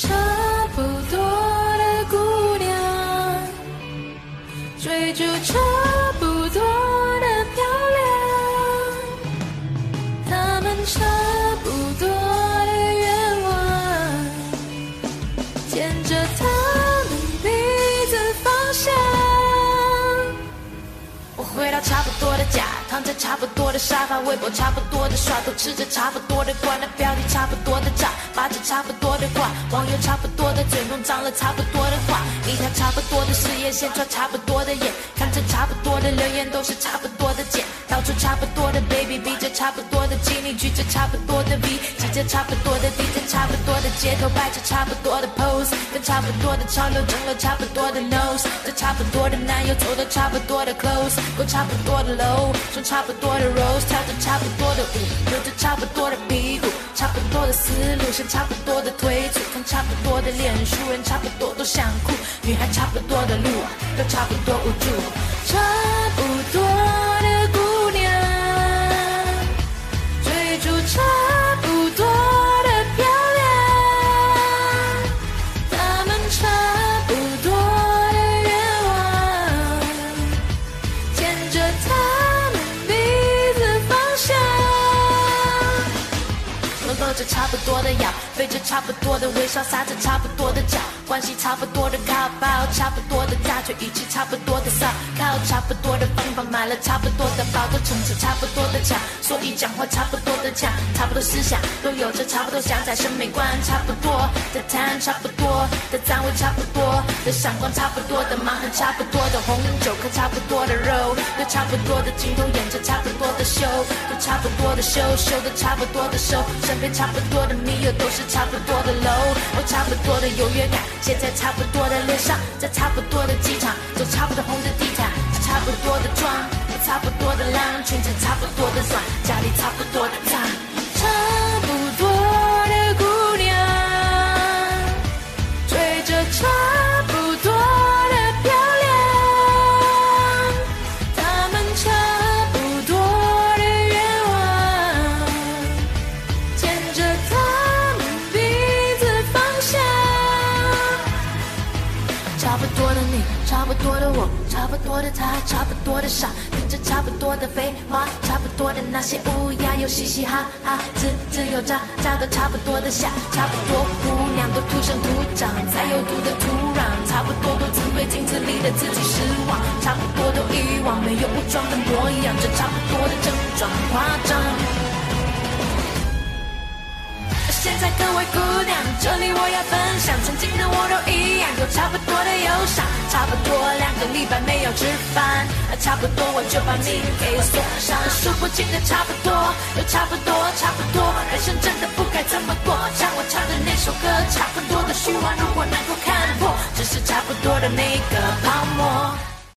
差不多的姑娘，追逐差不多的漂亮，他们差不多的愿望，牵着他们彼此方向。我回到差不多的家，躺在差不多的沙发，微博差不多的刷，都吃着差不多的瓜，那标题差不多的炸，发着差不多的话，网友差不多的嘴，弄脏了差不多的话，一条差不多的事业线，穿差不多的眼，看着差不多的留言，都是差不多的贱，到处差不多的 baby，比着差不多的经历，举着差不多的 V，挤着，差不多的街头摆着差不多的 pose，跟差不多的潮流整了差不多的 nose，这差不多的男友走的差不多的 close，过差不多的楼，穿差不多的 rose，跳着差不多的舞，扭着差不多的屁股，差不多的思路，像差不多的推出，看差不多的脸熟，人差不多都想哭，女孩差不多的路，都差不多无助，差不着差不多的腰，背着差不多的微笑，撒着差不多的娇，关系差不多的靠包，差不多的大腿，语气差不多的丧，差不多的方法，买了差不多的包，都撑着差不多的墙，所以讲话差不多的呛，差不多思想都有着差不多想在审美观差不多的谈，差不多的赞位，差不多的闪光，差不多的盲盒差不多的红酒，喝差不多的肉，都差不多的镜头演着差不多的秀，都差不多的秀，秀的差不多的收，身边差不多的密友都是差不多的楼，我差不多的优越感写在差不多的脸上，在差不多的机场走差不多红的地，差不多的妆，差不多的浪，裙子差不多的算，家里差不多的多的我，差不多的他，差不多的傻，听着差不多的废话，差不多的那些乌鸦，又嘻嘻哈哈，吱吱又喳喳的差不多的下，差不多姑娘都土生土长，才有土的土壤，差不多都只对镜子里的自己失望，差不多都遗忘没有武装的模样，这差不多的症状夸张。现在各位姑娘，这里我要分享，曾经的我都一样，有差不多的忧伤，差不多两个礼拜没有吃饭，差不多我就把你给锁上，数不尽的差不多，都差不多，差不多，人生真的不该这么过，像我唱的那首歌，差不多的虚妄，如果能够看破，只是差不多的那个泡沫。